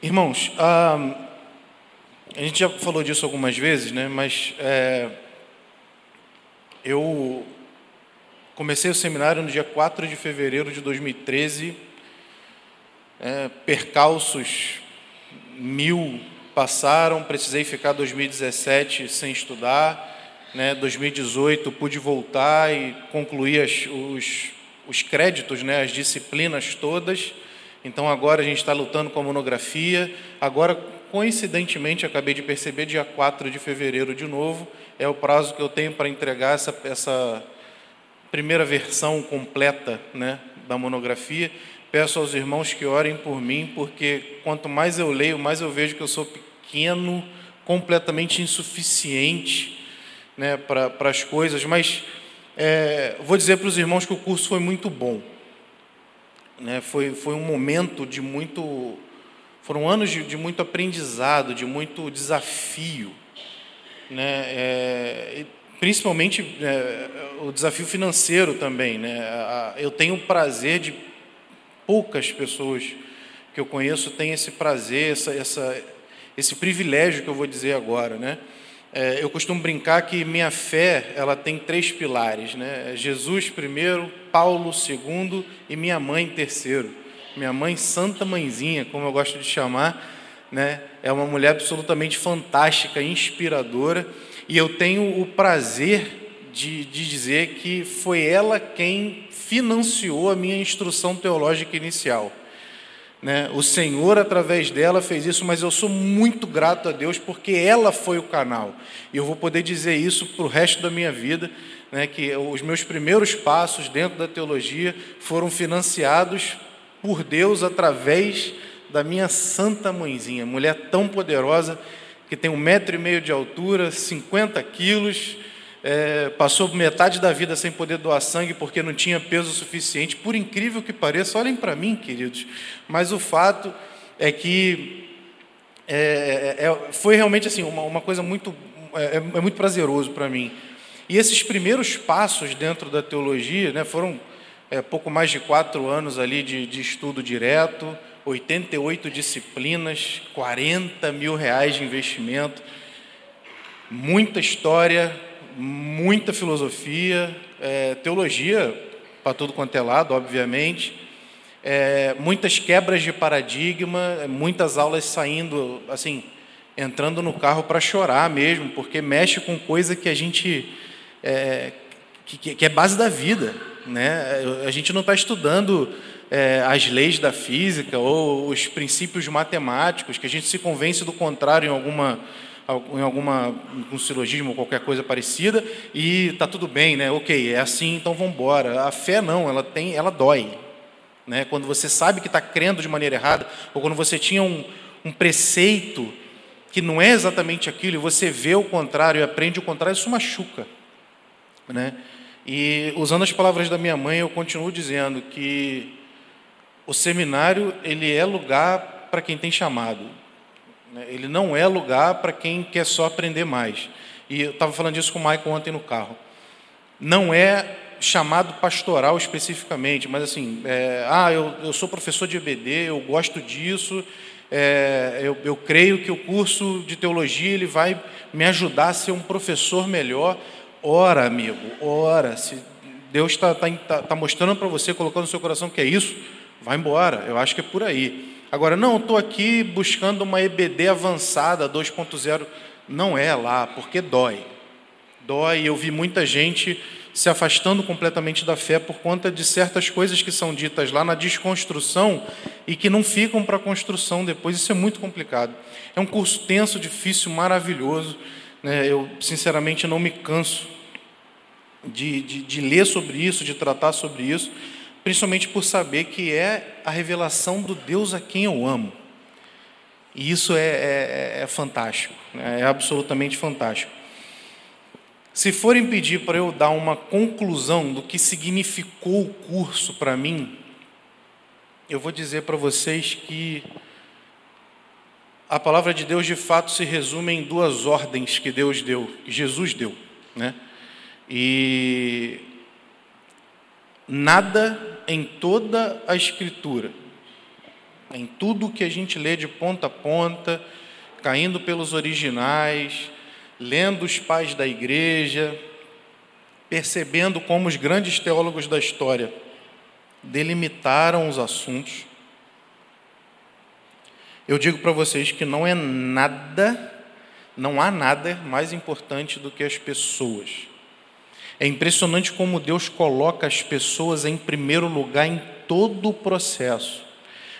Irmãos, a, a gente já falou disso algumas vezes, né? mas é, eu comecei o seminário no dia 4 de fevereiro de 2013, é, percalços mil passaram, precisei ficar 2017 sem estudar, né? 2018 pude voltar e concluir as, os, os créditos, né? as disciplinas todas, então agora a gente está lutando com a monografia. Agora, coincidentemente, acabei de perceber, dia 4 de fevereiro de novo, é o prazo que eu tenho para entregar essa, essa primeira versão completa né, da monografia. Peço aos irmãos que orem por mim, porque quanto mais eu leio, mais eu vejo que eu sou pequeno, completamente insuficiente né, para as coisas. Mas é, vou dizer para os irmãos que o curso foi muito bom. Né? Foi, foi um momento de muito. Foram anos de, de muito aprendizado, de muito desafio. Né? É, principalmente é, o desafio financeiro também. Né? Eu tenho o prazer de poucas pessoas que eu conheço têm esse prazer, essa, essa, esse privilégio que eu vou dizer agora. Né? É, eu costumo brincar que minha fé ela tem três pilares, né? Jesus primeiro, Paulo segundo e minha mãe terceiro. Minha mãe Santa Mãezinha, como eu gosto de chamar, né? É uma mulher absolutamente fantástica, inspiradora, e eu tenho o prazer de, de dizer que foi ela quem financiou a minha instrução teológica inicial. Né? O Senhor, através dela, fez isso, mas eu sou muito grato a Deus porque ela foi o canal. E eu vou poder dizer isso para o resto da minha vida, né? que os meus primeiros passos dentro da teologia foram financiados por Deus através da minha santa mãezinha, mulher tão poderosa que tem um metro e meio de altura, 50 quilos, é, passou metade da vida sem poder doar sangue porque não tinha peso suficiente. Por incrível que pareça, olhem para mim, queridos, mas o fato é que é, é, é foi realmente assim uma, uma coisa muito é, é, é muito prazeroso para mim. E esses primeiros passos dentro da teologia, né, foram pouco mais de quatro anos ali de, de estudo direto, 88 disciplinas, 40 mil reais de investimento, muita história, muita filosofia, é, teologia para tudo quanto é lado, obviamente, é, muitas quebras de paradigma, muitas aulas saindo, assim, entrando no carro para chorar mesmo, porque mexe com coisa que a gente é, que, que, é base da vida, né? A gente não está estudando é, as leis da física ou os princípios matemáticos, que a gente se convence do contrário em alguma em alguma um silogismo ou qualquer coisa parecida e tá tudo bem, né? Ok, é assim, então vamos embora. A fé não, ela tem, ela dói, né? Quando você sabe que está crendo de maneira errada ou quando você tinha um, um preceito que não é exatamente aquilo e você vê o contrário e aprende o contrário, isso machuca, né? E usando as palavras da minha mãe, eu continuo dizendo que o seminário ele é lugar para quem tem chamado. Né? Ele não é lugar para quem quer só aprender mais. E eu estava falando disso com o Michael ontem no carro. Não é chamado pastoral especificamente, mas assim, é, ah, eu, eu sou professor de EBD, eu gosto disso, é, eu, eu creio que o curso de teologia ele vai me ajudar a ser um professor melhor. Ora, amigo, ora, se Deus está tá, tá, tá mostrando para você, colocando no seu coração que é isso, vai embora. Eu acho que é por aí. Agora, não, estou aqui buscando uma EBD avançada 2.0. Não é lá, porque dói. Dói. Eu vi muita gente se afastando completamente da fé por conta de certas coisas que são ditas lá na desconstrução e que não ficam para a construção depois. Isso é muito complicado. É um curso tenso, difícil, maravilhoso. Né? Eu, sinceramente, não me canso de, de, de ler sobre isso, de tratar sobre isso principalmente por saber que é a revelação do Deus a quem eu amo. E isso é, é, é fantástico, né? é absolutamente fantástico. Se forem pedir para eu dar uma conclusão do que significou o curso para mim, eu vou dizer para vocês que a palavra de Deus de fato se resume em duas ordens que Deus deu, que Jesus deu, né? E nada em toda a Escritura Em tudo que a gente lê de ponta a ponta, caindo pelos originais, lendo os pais da igreja, percebendo como os grandes teólogos da história delimitaram os assuntos. Eu digo para vocês que não é nada, não há nada mais importante do que as pessoas. É impressionante como Deus coloca as pessoas em primeiro lugar em todo o processo.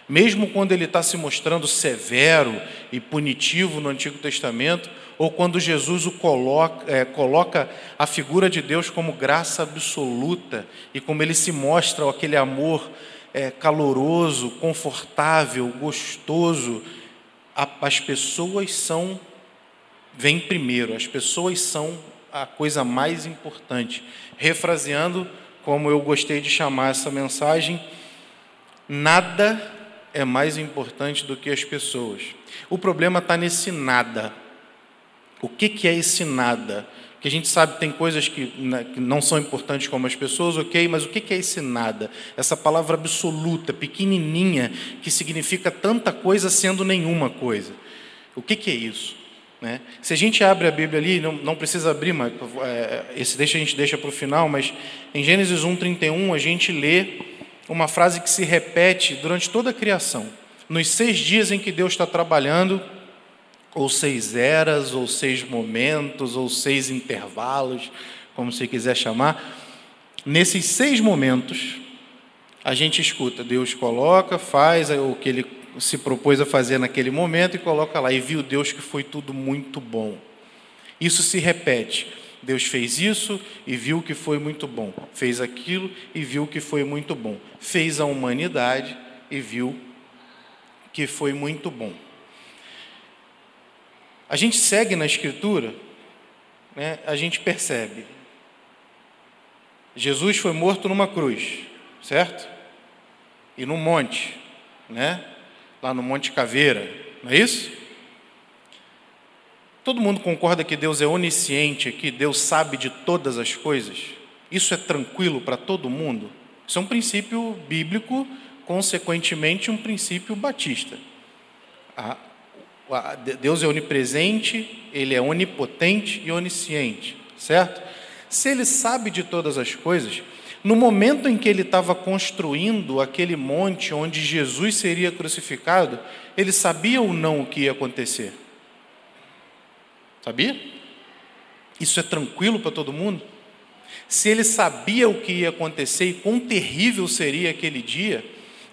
Mesmo quando ele está se mostrando severo e punitivo no Antigo Testamento, ou quando Jesus o coloca, é, coloca a figura de Deus como graça absoluta e como ele se mostra aquele amor é, caloroso, confortável, gostoso, a, as pessoas são vem primeiro, as pessoas são a coisa mais importante. Refraseando, como eu gostei de chamar essa mensagem, nada é mais importante do que as pessoas. O problema está nesse nada. O que, que é esse nada? Que a gente sabe tem coisas que, né, que não são importantes como as pessoas, ok, mas o que, é esse nada? Essa palavra absoluta, pequenininha, que significa tanta coisa sendo nenhuma coisa. O que é isso? Né? Se a gente abre a Bíblia ali, não, não precisa abrir, mas é, esse deixa a gente deixa para o final, mas em Gênesis 1,31 a gente lê uma frase que se repete durante toda a criação. Nos seis dias em que Deus está trabalhando, ou seis eras, ou seis momentos, ou seis intervalos, como você quiser chamar, nesses seis momentos, a gente escuta, Deus coloca, faz o que ele se propôs a fazer naquele momento e coloca lá, e viu Deus que foi tudo muito bom. Isso se repete. Deus fez isso e viu que foi muito bom. Fez aquilo e viu que foi muito bom. Fez a humanidade e viu que foi muito bom. A gente segue na Escritura, né, a gente percebe. Jesus foi morto numa cruz, certo? E num monte, né? Lá no Monte Caveira, não é isso? Todo mundo concorda que Deus é onisciente, que Deus sabe de todas as coisas? Isso é tranquilo para todo mundo? Isso é um princípio bíblico, consequentemente, um princípio batista. Deus é onipresente, Ele é onipotente e onisciente, certo? Se Ele sabe de todas as coisas, no momento em que ele estava construindo aquele monte onde Jesus seria crucificado, ele sabia ou não o que ia acontecer? Sabia? Isso é tranquilo para todo mundo? Se ele sabia o que ia acontecer e quão terrível seria aquele dia,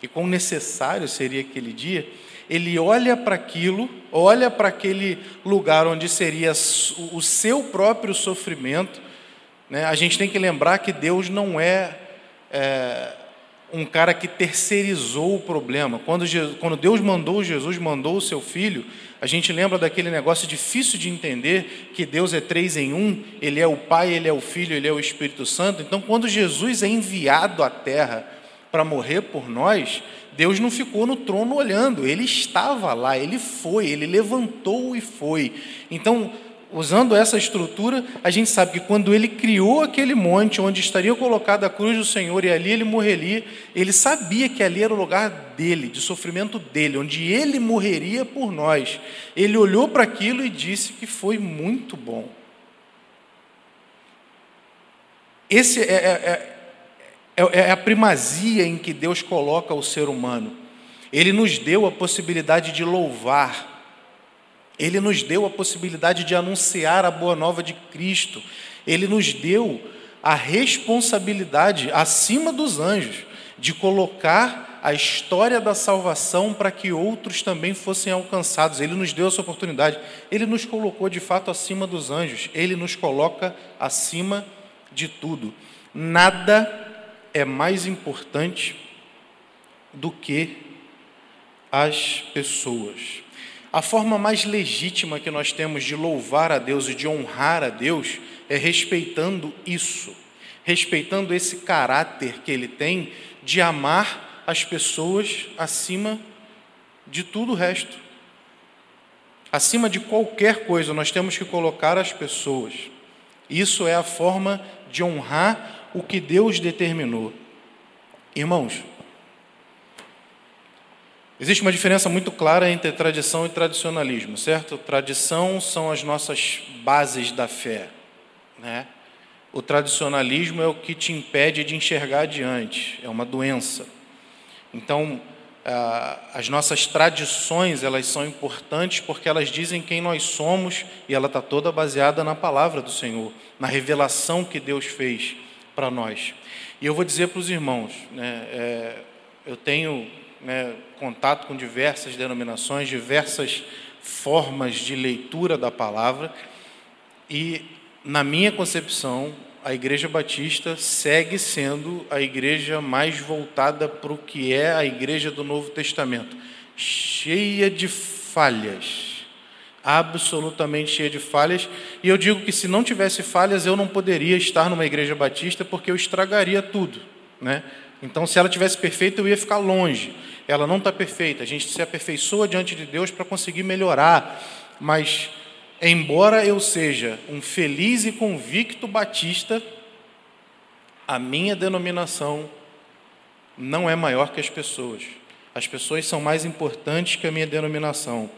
e quão necessário seria aquele dia, ele olha para aquilo, olha para aquele lugar onde seria o seu próprio sofrimento, né? A gente tem que lembrar que Deus não é, é um cara que terceirizou o problema. Quando, Jesus, quando Deus mandou Jesus, mandou o seu filho, a gente lembra daquele negócio difícil de entender que Deus é três em um, Ele é o Pai, Ele é o Filho, Ele é o Espírito Santo. Então, quando Jesus é enviado à terra para morrer por nós, Deus não ficou no trono olhando, Ele estava lá, Ele foi, Ele levantou e foi. Então, usando essa estrutura, a gente sabe que quando ele criou aquele monte onde estaria colocada a cruz do Senhor e ali ele morreria, ele sabia que ali era o lugar dele, de sofrimento dele, onde ele morreria por nós. Ele olhou para aquilo e disse que foi muito bom. Esse é, é, é, é a primazia em que Deus coloca o ser humano. Ele nos deu a possibilidade de louvar ele nos deu a possibilidade de anunciar a boa nova de Cristo. Ele nos deu a responsabilidade, acima dos anjos, de colocar a história da salvação para que outros também fossem alcançados. Ele nos deu essa oportunidade. Ele nos colocou de fato acima dos anjos. Ele nos coloca acima de tudo. Nada é mais importante do que as pessoas. A forma mais legítima que nós temos de louvar a Deus e de honrar a Deus é respeitando isso, respeitando esse caráter que ele tem de amar as pessoas acima de tudo o resto. Acima de qualquer coisa, nós temos que colocar as pessoas. Isso é a forma de honrar o que Deus determinou. Irmãos, Existe uma diferença muito clara entre tradição e tradicionalismo, certo? Tradição são as nossas bases da fé, né? O tradicionalismo é o que te impede de enxergar adiante, é uma doença. Então, as nossas tradições elas são importantes porque elas dizem quem nós somos e ela está toda baseada na palavra do Senhor, na revelação que Deus fez para nós. E eu vou dizer para os irmãos, né, é, eu tenho né, contato com diversas denominações, diversas formas de leitura da palavra, e, na minha concepção, a Igreja Batista segue sendo a igreja mais voltada para o que é a igreja do Novo Testamento, cheia de falhas, absolutamente cheia de falhas. E eu digo que se não tivesse falhas, eu não poderia estar numa igreja batista, porque eu estragaria tudo, né? Então, se ela tivesse perfeita, eu ia ficar longe. Ela não está perfeita. A gente se aperfeiçoa diante de Deus para conseguir melhorar. Mas, embora eu seja um feliz e convicto batista, a minha denominação não é maior que as pessoas. As pessoas são mais importantes que a minha denominação.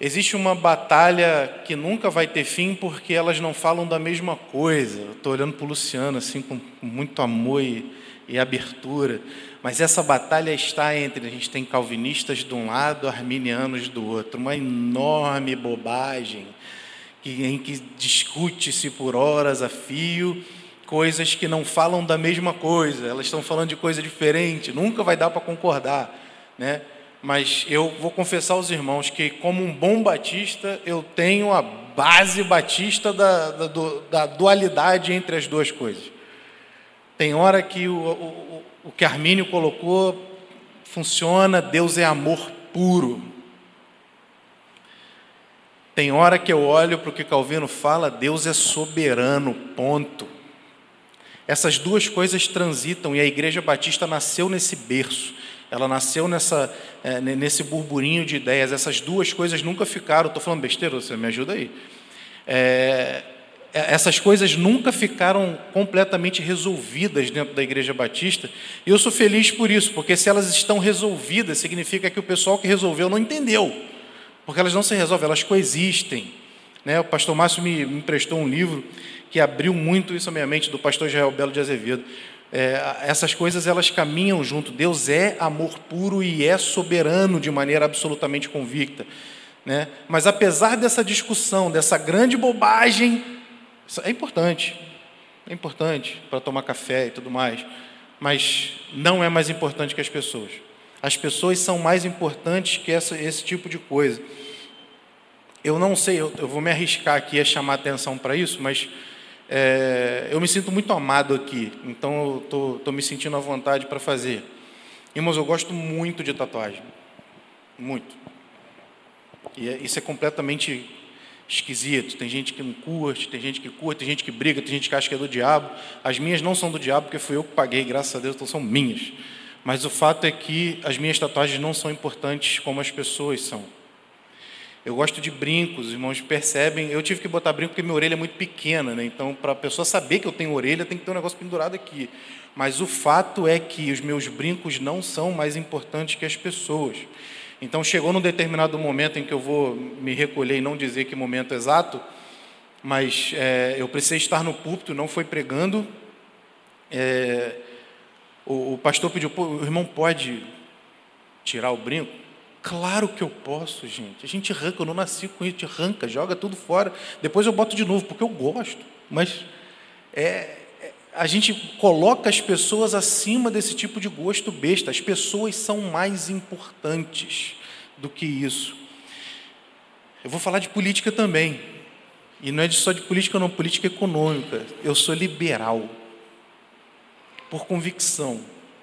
Existe uma batalha que nunca vai ter fim porque elas não falam da mesma coisa. Estou olhando para o Luciano assim com muito amor e e abertura, mas essa batalha está entre a gente tem calvinistas de um lado, arminianos do outro, uma enorme bobagem em que discute-se por horas a fio coisas que não falam da mesma coisa, elas estão falando de coisa diferente, nunca vai dar para concordar, né? Mas eu vou confessar aos irmãos que, como um bom batista, eu tenho a base batista da, da, da dualidade entre as duas coisas. Tem hora que o, o, o que Armínio colocou funciona, Deus é amor puro. Tem hora que eu olho para o que Calvino fala, Deus é soberano, ponto. Essas duas coisas transitam e a Igreja Batista nasceu nesse berço. Ela nasceu nessa, é, nesse burburinho de ideias. Essas duas coisas nunca ficaram. Estou falando besteira, você me ajuda aí. É, essas coisas nunca ficaram completamente resolvidas dentro da Igreja Batista, e eu sou feliz por isso, porque se elas estão resolvidas, significa que o pessoal que resolveu não entendeu, porque elas não se resolvem, elas coexistem. Né? O pastor Márcio me, me emprestou um livro que abriu muito isso à minha mente, do pastor Israel Belo de Azevedo. É, essas coisas elas caminham junto. Deus é amor puro e é soberano de maneira absolutamente convicta. Né? Mas apesar dessa discussão, dessa grande bobagem é importante, é importante para tomar café e tudo mais, mas não é mais importante que as pessoas. As pessoas são mais importantes que essa, esse tipo de coisa. Eu não sei, eu, eu vou me arriscar aqui a chamar atenção para isso, mas é, eu me sinto muito amado aqui, então eu estou me sentindo à vontade para fazer. Irmãos, eu gosto muito de tatuagem, muito. E é, isso é completamente esquisito. Tem gente que não curte, tem gente que curte, tem gente que briga, tem gente que acha que é do diabo. As minhas não são do diabo porque fui eu que paguei, graças a Deus, então são minhas. Mas o fato é que as minhas tatuagens não são importantes como as pessoas são. Eu gosto de brincos, os irmãos percebem. Eu tive que botar brinco porque minha orelha é muito pequena, né? Então, para a pessoa saber que eu tenho orelha, tem que ter um negócio pendurado aqui. Mas o fato é que os meus brincos não são mais importantes que as pessoas. Então chegou num determinado momento em que eu vou me recolher e não dizer que momento exato, mas é, eu precisei estar no púlpito, não foi pregando. É, o, o, pastor pediu, o irmão pode tirar o brinco? Claro que eu posso, gente. A gente arranca, eu não nasci com isso, a gente arranca, joga tudo fora. Depois eu boto de novo, porque eu gosto. Mas é, a gente coloca as pessoas acima desse tipo de gosto besta. As pessoas são mais importantes do que isso. Eu vou falar de política também. E não é só de política, não, política econômica. Eu sou liberal. Por convicção.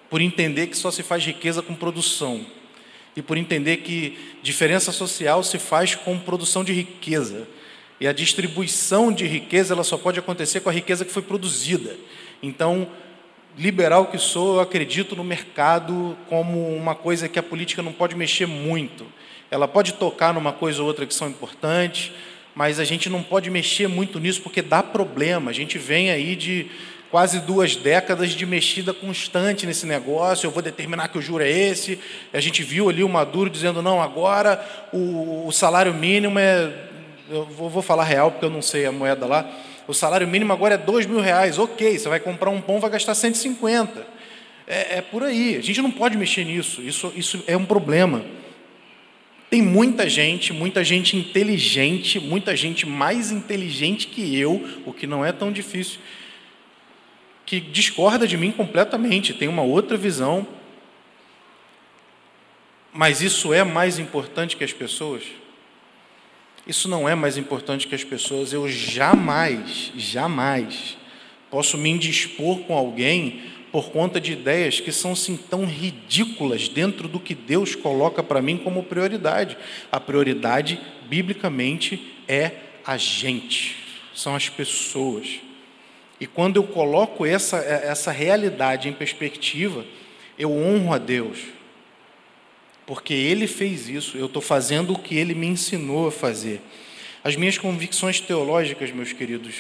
Por entender que só se faz riqueza com produção. E por entender que diferença social se faz com produção de riqueza. E a distribuição de riqueza ela só pode acontecer com a riqueza que foi produzida. Então, liberal que sou, eu acredito no mercado como uma coisa que a política não pode mexer muito. Ela pode tocar numa coisa ou outra que são importantes, mas a gente não pode mexer muito nisso porque dá problema. A gente vem aí de quase duas décadas de mexida constante nesse negócio. Eu vou determinar que o juro é esse. A gente viu ali o Maduro dizendo: não, agora o, o salário mínimo é. Eu vou, falar real porque eu não sei a moeda lá. O salário mínimo agora é dois mil reais. Ok, você vai comprar um pão, vai gastar 150. É, é por aí. A gente não pode mexer nisso. Isso, isso é um problema. Tem muita gente, muita gente inteligente, muita gente mais inteligente que eu, o que não é tão difícil, que discorda de mim completamente, tem uma outra visão. Mas isso é mais importante que as pessoas? Isso não é mais importante que as pessoas. Eu jamais, jamais posso me indispor com alguém por conta de ideias que são assim tão ridículas dentro do que Deus coloca para mim como prioridade. A prioridade, biblicamente, é a gente, são as pessoas. E quando eu coloco essa, essa realidade em perspectiva, eu honro a Deus, porque Ele fez isso, eu estou fazendo o que Ele me ensinou a fazer. As minhas convicções teológicas, meus queridos,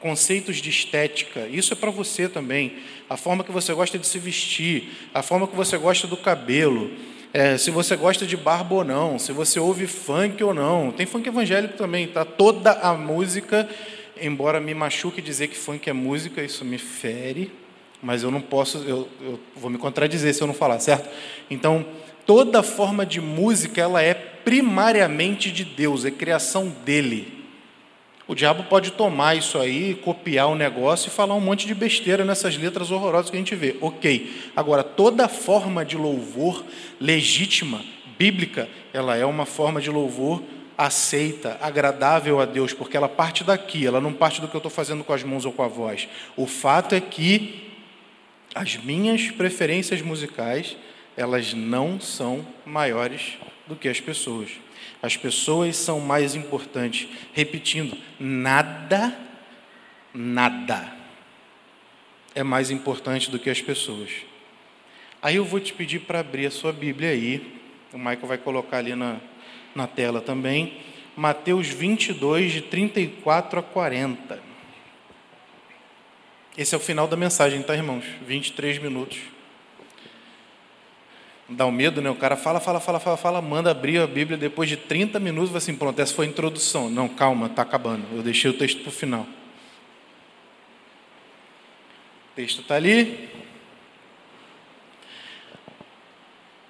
conceitos de estética, isso é para você também. A forma que você gosta de se vestir, a forma que você gosta do cabelo, é, se você gosta de barba ou não, se você ouve funk ou não. Tem funk evangélico também, tá? Toda a música, embora me machuque dizer que funk é música, isso me fere, mas eu não posso, eu, eu vou me contradizer se eu não falar, certo? Então, toda forma de música, ela é primariamente de Deus, é criação dele. O diabo pode tomar isso aí, copiar o negócio e falar um monte de besteira nessas letras horrorosas que a gente vê. Ok. Agora, toda forma de louvor legítima, bíblica, ela é uma forma de louvor aceita, agradável a Deus, porque ela parte daqui, ela não parte do que eu estou fazendo com as mãos ou com a voz. O fato é que as minhas preferências musicais, elas não são maiores do que as pessoas. As pessoas são mais importantes. Repetindo, nada, nada é mais importante do que as pessoas. Aí eu vou te pedir para abrir a sua Bíblia aí. O Michael vai colocar ali na, na tela também. Mateus 22, de 34 a 40. Esse é o final da mensagem, tá, irmãos? 23 minutos. Dá um medo, né? O cara fala, fala, fala, fala, fala, manda abrir a Bíblia depois de 30 minutos, vai assim, pronto, essa foi a introdução. Não, calma, está acabando. Eu deixei o texto para o final. O texto está ali.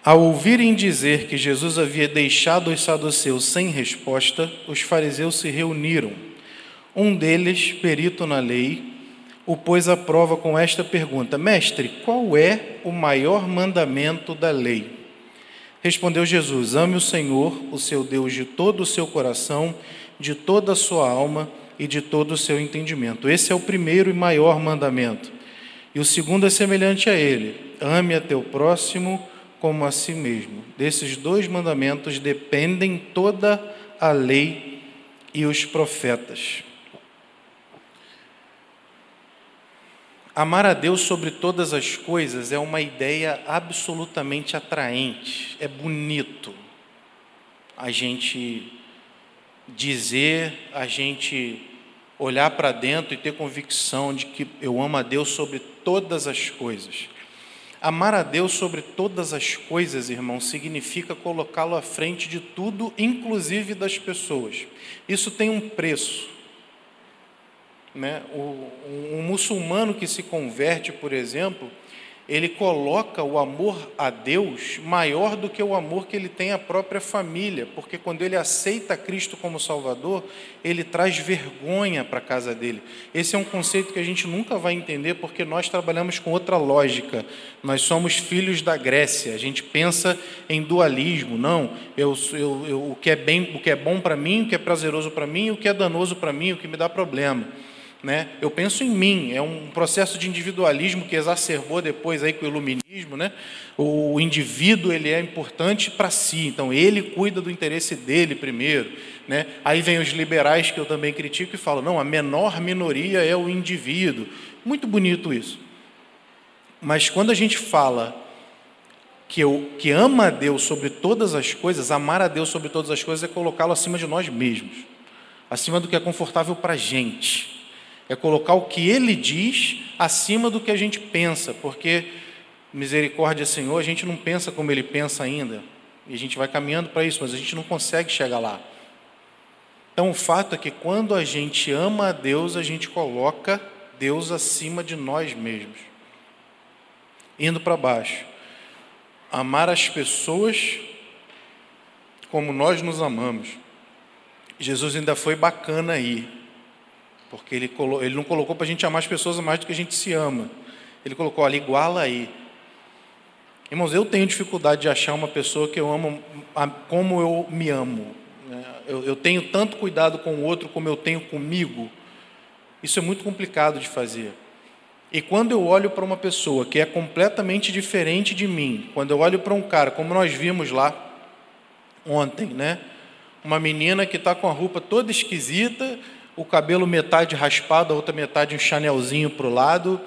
Ao ouvirem dizer que Jesus havia deixado os saduceus sem resposta, os fariseus se reuniram. Um deles, perito na lei, o pôs à prova com esta pergunta: Mestre, qual é o maior mandamento da lei? Respondeu Jesus: Ame o Senhor, o seu Deus, de todo o seu coração, de toda a sua alma e de todo o seu entendimento. Esse é o primeiro e maior mandamento. E o segundo é semelhante a ele: ame a teu próximo como a si mesmo. Desses dois mandamentos dependem toda a lei e os profetas. Amar a Deus sobre todas as coisas é uma ideia absolutamente atraente, é bonito a gente dizer, a gente olhar para dentro e ter convicção de que eu amo a Deus sobre todas as coisas. Amar a Deus sobre todas as coisas, irmão, significa colocá-lo à frente de tudo, inclusive das pessoas. Isso tem um preço. Né? O, um muçulmano que se converte, por exemplo, ele coloca o amor a Deus maior do que o amor que ele tem à própria família, porque quando ele aceita Cristo como Salvador, ele traz vergonha para a casa dele. Esse é um conceito que a gente nunca vai entender porque nós trabalhamos com outra lógica. Nós somos filhos da Grécia, a gente pensa em dualismo. Não, eu, eu, eu o, que é bem, o que é bom para mim, o que é prazeroso para mim, o que é danoso para mim, o que me dá problema. Né? Eu penso em mim, é um processo de individualismo que exacerbou depois aí com o iluminismo. Né? O indivíduo ele é importante para si, então ele cuida do interesse dele primeiro. Né? Aí vem os liberais que eu também critico e falam: não, a menor minoria é o indivíduo. Muito bonito isso. Mas quando a gente fala que, eu, que ama a Deus sobre todas as coisas, amar a Deus sobre todas as coisas é colocá-lo acima de nós mesmos, acima do que é confortável para a gente É colocar o que ele diz acima do que a gente pensa, porque misericórdia, Senhor, a gente não pensa como ele pensa ainda. E a gente vai caminhando para isso, mas a gente não consegue chegar lá. Então, o fato é que quando a gente ama a Deus, a gente coloca Deus acima de nós mesmos. Indo para baixo. Amar as pessoas como nós nos amamos. Jesus ainda foi bacana aí, porque ele, ele não colocou para a gente amar as pessoas mais do que a gente se ama. Ele colocou, olha, iguala aí. Irmãos, eu tenho dificuldade de achar uma pessoa que eu amo como eu me amo. Né? Eu, eu tenho tanto cuidado com o outro como eu tenho comigo. Isso é muito complicado de fazer. E quando eu olho para uma pessoa que é completamente diferente de mim, quando eu olho para um cara, como nós vimos lá ontem, né? Uma menina que está com a roupa toda esquisita, o cabelo metade raspado, a outra metade um chanelzinho para o lado,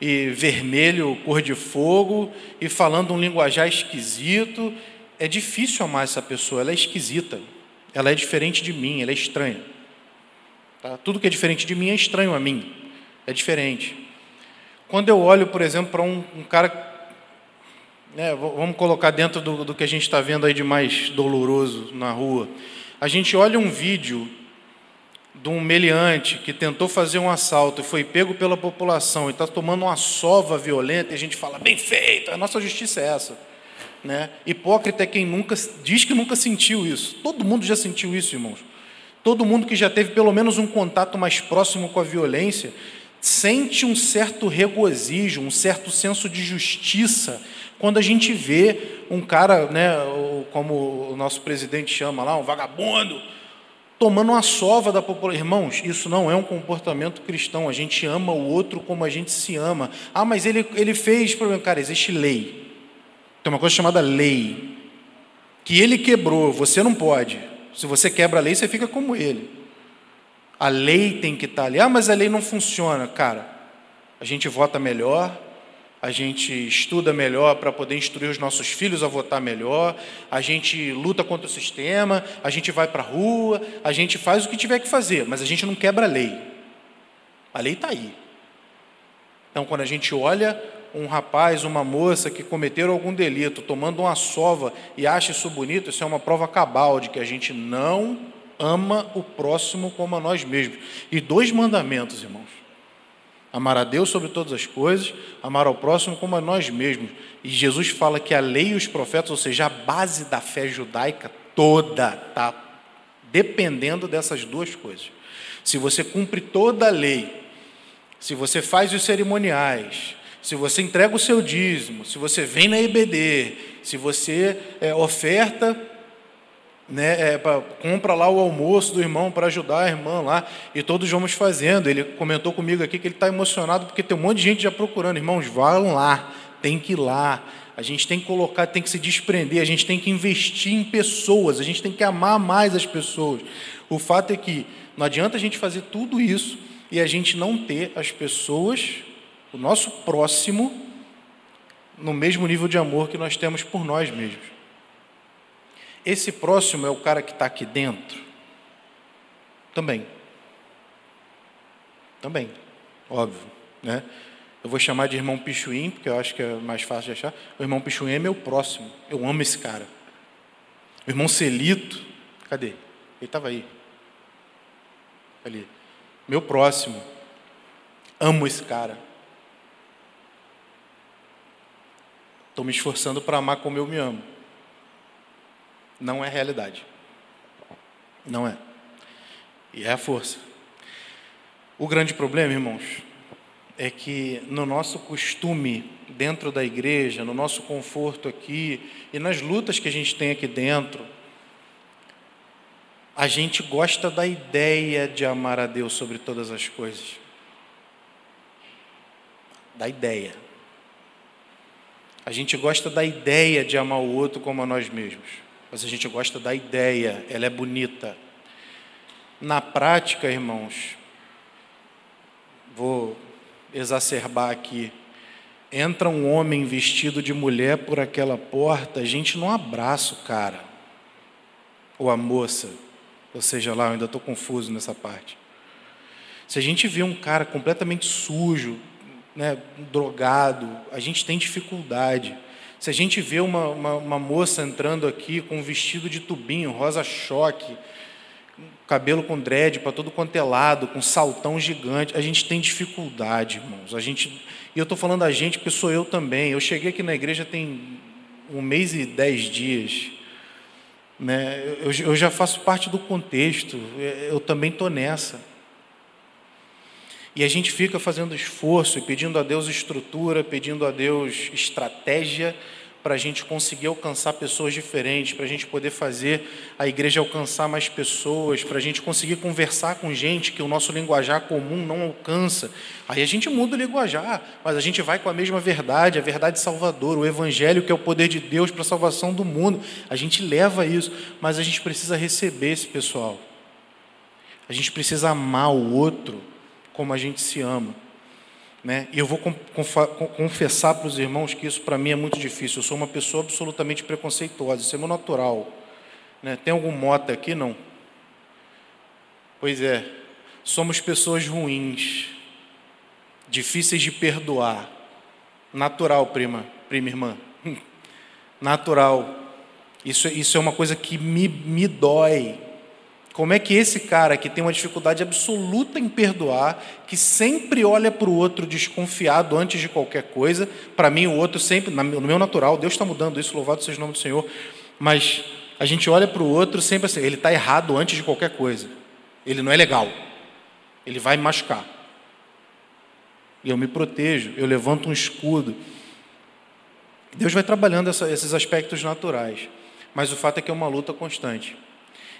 e vermelho, cor de fogo, e falando um linguajar esquisito. É difícil amar essa pessoa, ela é esquisita, ela é diferente de mim, ela é estranha. Tá? Tudo que é diferente de mim é estranho a mim, é diferente. Quando eu olho, por exemplo, para um, um, cara, né, vamos colocar dentro do, do que a gente está vendo aí de mais doloroso na rua, a gente olha um vídeo de um meliante que tentou fazer um assalto e foi pego pela população e está tomando uma sova violenta, e a gente fala, bem feito, a nossa justiça é essa. Né? Hipócrita é quem nunca diz que nunca sentiu isso. Todo mundo já sentiu isso, irmãos. Todo mundo que já teve pelo menos um contato mais próximo com a violência sente um certo regozijo, um certo senso de justiça quando a gente vê um cara, né, como o nosso presidente chama lá, um vagabundo, tomando uma sova da população. Irmãos, isso não é um comportamento cristão. A gente ama o outro como a gente se ama. Ah, mas ele, ele fez problema. Cara, existe lei. Tem uma coisa chamada lei. Que ele quebrou, você não pode. Se você quebra a lei, você fica como ele. A lei tem que estar ali. Ah, mas a lei não funciona. Cara, a gente vota melhor, a gente estuda melhor para poder instruir os nossos filhos a votar melhor, a gente luta contra o sistema, a gente vai para a rua, a gente faz o que tiver que fazer, mas a gente não quebra a lei. A lei está aí. Então, quando a gente olha um rapaz, uma moça que cometeram algum delito, tomando uma sova e acha isso bonito, isso é uma prova cabal de que a gente não ama o próximo como a nós mesmos. E dois mandamentos, irmãos. Amar a Deus sobre todas as coisas, amar ao próximo como a nós mesmos. E Jesus fala que a lei e os profetas, ou seja, a base da fé judaica toda, está dependendo dessas duas coisas. Se você cumpre toda a lei, se você faz os cerimoniais, se você entrega o seu dízimo, se você vem na EBD, se você é, oferta né, é, pra, compra lá o almoço do irmão para ajudar a irmã lá, e todos vamos fazendo. Ele comentou comigo aqui que ele está emocionado porque tem um monte de gente já procurando. Irmãos, vão lá, tem que ir lá. A gente tem que colocar, tem que se desprender, a gente tem que investir em pessoas, a gente tem que amar mais as pessoas. O fato é que não adianta a gente fazer tudo isso e a gente não ter as pessoas, o nosso próximo, no mesmo nível de amor que nós temos por nós mesmos. Esse próximo é o cara que está aqui dentro? Também. Também, óbvio. Né? Eu vou chamar de irmão Pichuim, porque eu acho que é mais fácil de achar. O irmão Pichuim é meu próximo. Eu amo esse cara. O irmão Celito, cadê? Ele estava aí. Ali. Meu próximo. Amo esse cara. Estou me esforçando para amar como eu me amo. Não é realidade. Não é. E é a força. O grande problema, irmãos, é que no nosso costume dentro da igreja, no nosso conforto aqui e nas lutas que a gente tem aqui dentro, a gente gosta da ideia de amar a Deus sobre todas as coisas. Da ideia. A gente gosta da ideia de amar o outro como a nós mesmos mas a gente gosta da ideia, ela é bonita. Na prática, irmãos, vou exacerbar aqui. Entra um homem vestido de mulher por aquela porta, a gente não abraça o cara, ou a moça, ou seja lá, eu ainda estou confuso nessa parte. Se a gente vê um cara completamente sujo, né, drogado, a gente tem dificuldade. Se a gente vê uma, uma, uma moça entrando aqui com um vestido de tubinho, rosa choque, cabelo com dread para todo quanto é lado, com saltão gigante, a gente tem dificuldade, irmãos. A gente, e eu estou falando a gente porque sou eu também. Eu cheguei aqui na igreja tem um mês e dez dias. Né? Eu, eu já faço parte do contexto, eu também estou nessa. E a gente fica fazendo esforço e pedindo a Deus estrutura, pedindo a Deus estratégia para a gente conseguir alcançar pessoas diferentes, para a gente poder fazer a igreja alcançar mais pessoas, para a gente conseguir conversar com gente que o nosso linguajar comum não alcança. Aí a gente muda o linguajar, mas a gente vai com a mesma verdade, a verdade salvadora, o evangelho que é o poder de Deus para a salvação do mundo. A gente leva isso, mas a gente precisa receber esse pessoal. A gente precisa amar o outro como a gente se ama. Né? E eu vou confessar para os irmãos que isso para mim é muito difícil. Eu sou uma pessoa absolutamente preconceituosa, isso é meu natural. Né? Tem algum mota aqui? Não. Pois é, somos pessoas ruins, difíceis de perdoar. Natural, prima, prima irmã. Natural. Isso, isso é uma coisa que me, me dói, como é que esse cara que tem uma dificuldade absoluta em perdoar, que sempre olha para o outro desconfiado antes de qualquer coisa, para mim o outro sempre, no meu natural, Deus está mudando isso, louvado seja o nome do Senhor, mas a gente olha para o outro sempre assim, ele está errado antes de qualquer coisa, ele não é legal, ele vai me machucar. E eu me protejo, eu levanto um escudo. Deus vai trabalhando essa, esses aspectos naturais, mas o fato é que é uma luta constante.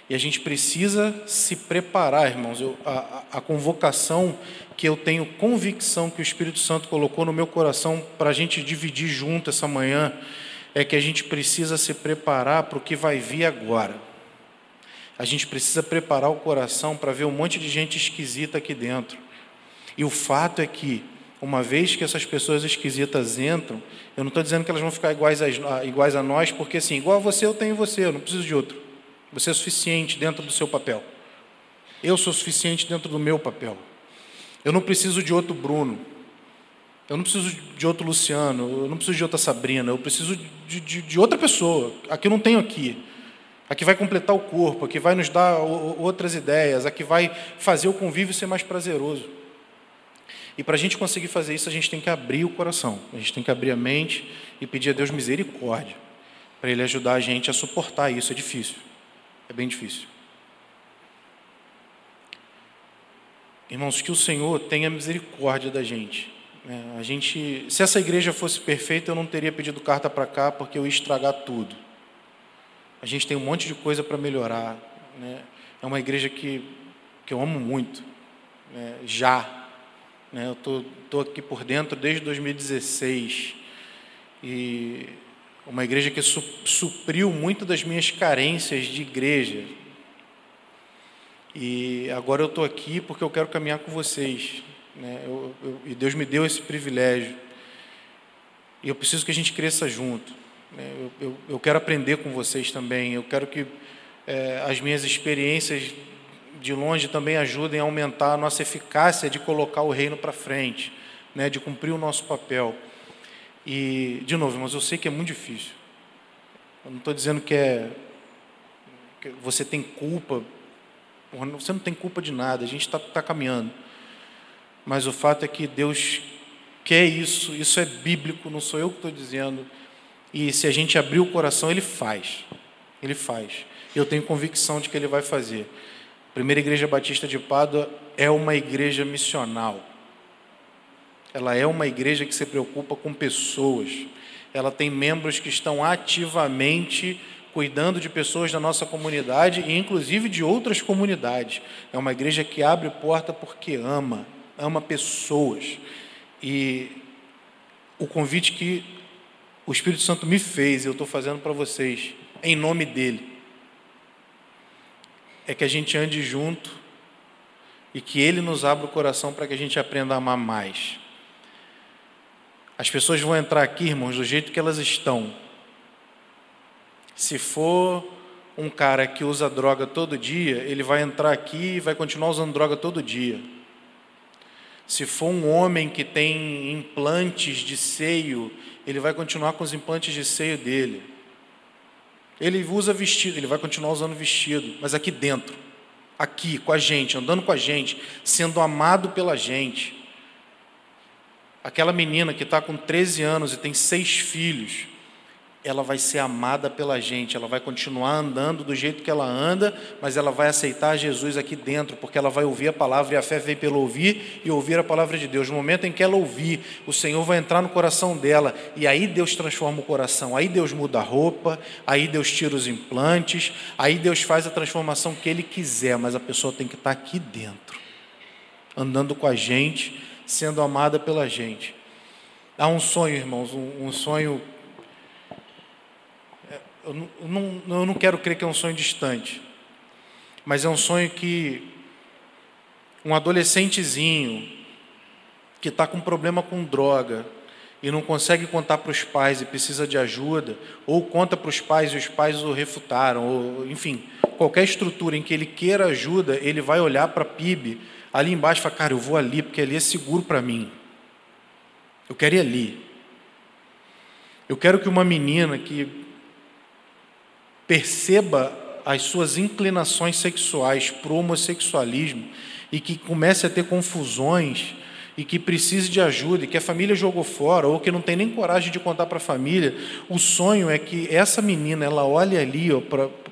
E a gente precisa se preparar, irmãos. Eu, a, a, convocação que eu tenho convicção que o Espírito Santo colocou no meu coração para a gente dividir junto essa manhã é que a gente precisa se preparar para o que vai vir agora. A gente precisa preparar o coração para ver um monte de gente esquisita aqui dentro. E o fato é que, uma vez que essas pessoas esquisitas entram, eu não estou dizendo que elas vão ficar iguais a, iguais a nós, porque assim, igual a você eu tenho você, eu não preciso de outro. Você é suficiente dentro do seu papel. Eu sou suficiente dentro do meu papel. Eu não preciso de outro Bruno. Eu não preciso de outro Luciano. Eu não preciso de outra Sabrina. Eu preciso de, de, de outra pessoa. A que eu não tenho aqui. A que vai completar o corpo, a que vai nos dar outras ideias, a que vai fazer o convívio ser mais prazeroso. E para a gente conseguir fazer isso, a gente tem que abrir o coração, a gente tem que abrir a mente e pedir a Deus misericórdia, para Ele ajudar a gente a suportar isso. É difícil. É bem difícil. Irmãos, que o Senhor tenha misericórdia da gente. É, a gente, se essa igreja fosse perfeita, eu não teria pedido carta para cá, porque eu ia estragar tudo. A gente tem um monte de coisa para melhorar. Né? É uma igreja que, que eu amo muito, né? já. Né? Eu tô, tô aqui por dentro desde 2016 e uma igreja que supriu muito das minhas carências de igreja. E agora eu estou aqui porque eu quero caminhar com vocês. Né? Eu, eu, e Deus me deu esse privilégio. E eu preciso que a gente cresça junto. Né? Eu, eu, quero aprender com vocês também. Eu quero que é, as minhas experiências de longe também ajudem a aumentar a nossa eficácia de colocar o reino para frente, né? de cumprir o nosso papel. E, de novo, mas eu sei que é muito difícil. Eu não estou dizendo que é. Que você tem culpa. Você não tem culpa de nada, a gente está tá caminhando. Mas o fato é que Deus quer isso, isso é bíblico, não sou eu que estou dizendo. E se a gente abrir o coração, Ele faz. Ele faz. Eu tenho convicção de que Ele vai fazer. Primeira Igreja Batista de Pádua é uma igreja missional. Ela é uma igreja que se preocupa com pessoas. Ela tem membros que estão ativamente cuidando de pessoas da nossa comunidade e inclusive de outras comunidades. É uma igreja que abre porta porque ama, ama pessoas. E o convite que o Espírito Santo me fez, eu estou fazendo para vocês, em nome dele, é que a gente ande junto e que ele nos abra o coração para que a gente aprenda a amar mais. As pessoas vão entrar aqui, irmãos, do jeito que elas estão. Se for um cara que usa droga todo dia, ele vai entrar aqui e vai continuar usando droga todo dia. Se for um homem que tem implantes de seio, ele vai continuar com os implantes de seio dele. Ele usa vestido, ele vai continuar usando vestido, mas aqui dentro, aqui com a gente, andando com a gente, sendo amado pela gente. Aquela menina que está com 13 anos e tem seis filhos, ela vai ser amada pela gente, ela vai continuar andando do jeito que ela anda, mas ela vai aceitar Jesus aqui dentro, porque ela vai ouvir a palavra e a fé vem pelo ouvir e ouvir a palavra de Deus. No momento em que ela ouvir, o Senhor vai entrar no coração dela e aí Deus transforma o coração, aí Deus muda a roupa, aí Deus tira os implantes, aí Deus faz a transformação que Ele quiser, mas a pessoa tem que estar aqui dentro, andando com a gente, sendo amada pela gente. Há um sonho, irmãos, um, um sonho eu não, eu não quero crer que é um sonho distante, mas é um sonho que um adolescentezinho que está com problema com droga e não consegue contar para os pais e precisa de ajuda, ou conta para os pais e os pais o refutaram, ou enfim, qualquer estrutura em que ele queira ajuda, ele vai olhar para a PIB ali embaixo e Cara, eu vou ali porque ali é seguro para mim. Eu quero ir ali. Eu quero que uma menina que perceba as suas inclinações sexuais para o homossexualismo e que comece a ter confusões e que precise de ajuda e que a família jogou fora ou que não tem nem coragem de contar para a família, o sonho é que essa menina ela olhe ali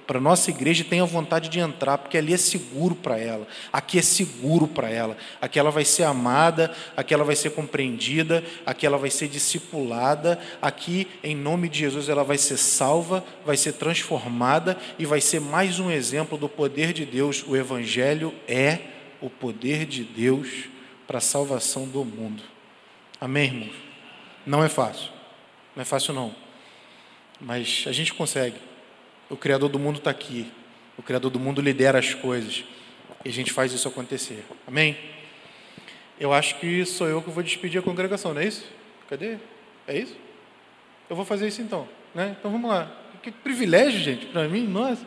para a nossa igreja tenha vontade de entrar, porque ali é seguro para ela, aqui é seguro para ela, aqui ela vai ser amada, aqui ela vai ser compreendida, aqui ela vai ser discipulada, aqui em nome de Jesus ela vai ser salva, vai ser transformada e vai ser mais um exemplo do poder de Deus. O Evangelho é o poder de Deus para a salvação do mundo. Amém, irmãos? Não é fácil, não é fácil não, mas a gente consegue. O Criador do mundo está aqui. O Criador do mundo lidera as coisas. E a gente faz isso acontecer. Amém? Eu acho que sou eu que vou despedir a congregação, não é isso? Cadê? É isso? Eu vou fazer isso então. Né? Então vamos lá. Que privilégio, gente, para mim. Nossa,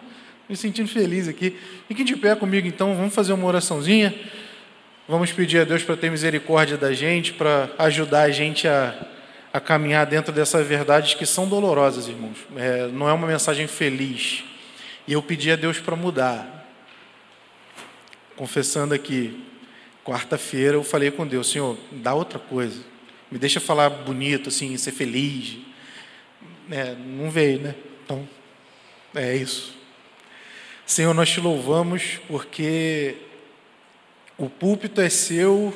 me sentindo feliz aqui. Fiquem de pé comigo então. Vamos fazer uma oraçãozinha. Vamos pedir a Deus para ter misericórdia da gente, para ajudar a gente a a caminhar dentro dessas verdades que são dolorosas, irmãos. É, não é uma mensagem feliz. E eu pedi a Deus para mudar. Confessando aqui, quarta-feira eu falei com Deus, Senhor, dá outra coisa. Me deixa falar bonito, assim, ser feliz. É, não veio, né? Então, é isso. Senhor, nós te louvamos porque o púlpito é seu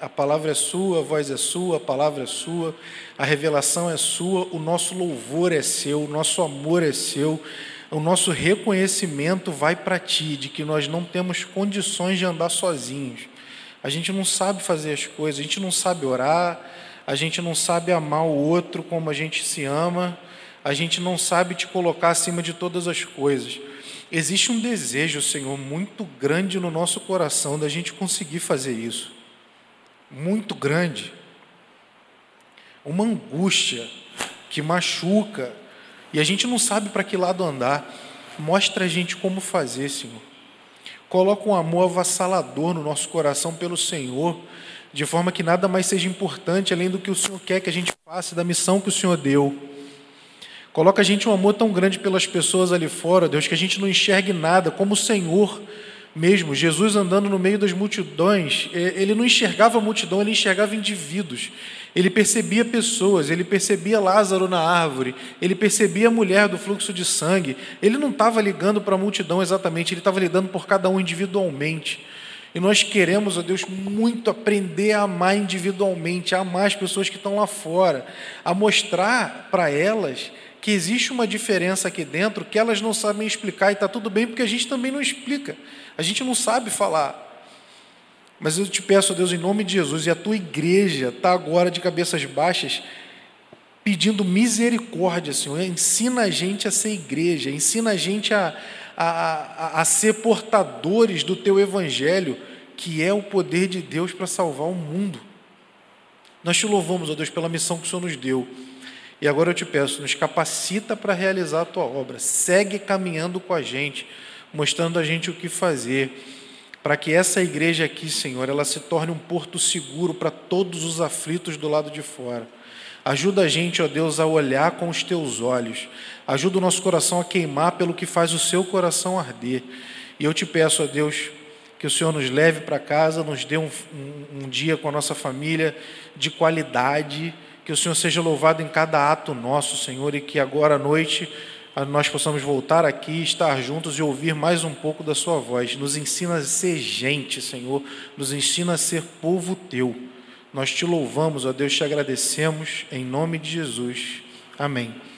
a palavra é sua, a voz é sua, a palavra é sua, a revelação é sua, o nosso louvor é seu, o nosso amor é seu, o nosso reconhecimento vai para ti, de que nós não temos condições de andar sozinhos. A gente não sabe fazer as coisas, a gente não sabe orar, a gente não sabe amar o outro como a gente se ama, a gente não sabe te colocar acima de todas as coisas. Existe um desejo, Senhor, muito grande no nosso coração da gente conseguir fazer isso muito grande, uma angústia que machuca, e a gente não sabe para que lado andar. Mostra a gente como fazer, Senhor. Coloca um amor avassalador no nosso coração pelo Senhor, de forma que nada mais seja importante além do que o Senhor quer que a gente faça, da missão que o Senhor deu. Coloca a gente um amor tão grande pelas pessoas ali fora, Deus, que a gente não enxergue nada, como o Senhor mesmo. Jesus andando no meio das multidões, ele não enxergava a multidão, ele enxergava indivíduos. Ele percebia pessoas, ele percebia Lázaro na árvore, ele percebia a mulher do fluxo de sangue. Ele não estava ligando para a multidão exatamente, ele estava lidando por cada um individualmente. E nós queremos, ó Deus, muito aprender a amar individualmente, a amar as pessoas que estão lá fora, a mostrar para elas que existe uma diferença aqui dentro que elas não sabem explicar e está tudo bem, porque a gente também não explica. A gente não sabe falar. Mas eu te peço, Deus, em nome de Jesus, e a tua igreja está agora de cabeças baixas, pedindo misericórdia, Senhor. Ensina a gente a ser igreja, ensina a gente a, a, a, a ser portadores do teu evangelho, que é o poder de Deus para salvar o mundo. Nós te louvamos, ó Deus, pela missão que o Senhor nos deu. E agora eu te peço, nos capacita para realizar a tua obra, segue caminhando com a gente mostrando a gente o que fazer. para que essa igreja aqui, Senhor, ela se torne um porto seguro para todos os aflitos do lado de fora. Ajuda a gente, ó Deus, a olhar com os teus olhos. Ajuda o nosso coração a queimar pelo que faz o seu coração arder. E eu te peço, ó Deus, que o Senhor nos leve para casa, nos dê um, um, um, dia com a nossa família de qualidade, que o Senhor seja louvado em cada ato nosso, Senhor, e que agora à noite nós possamos voltar aqui, estar juntos e ouvir mais um pouco da Sua voz. Nos ensina a ser gente, Senhor, nos ensina a ser povo Teu. Nós te louvamos, ó Deus, te agradecemos, em nome de Jesus. Amém.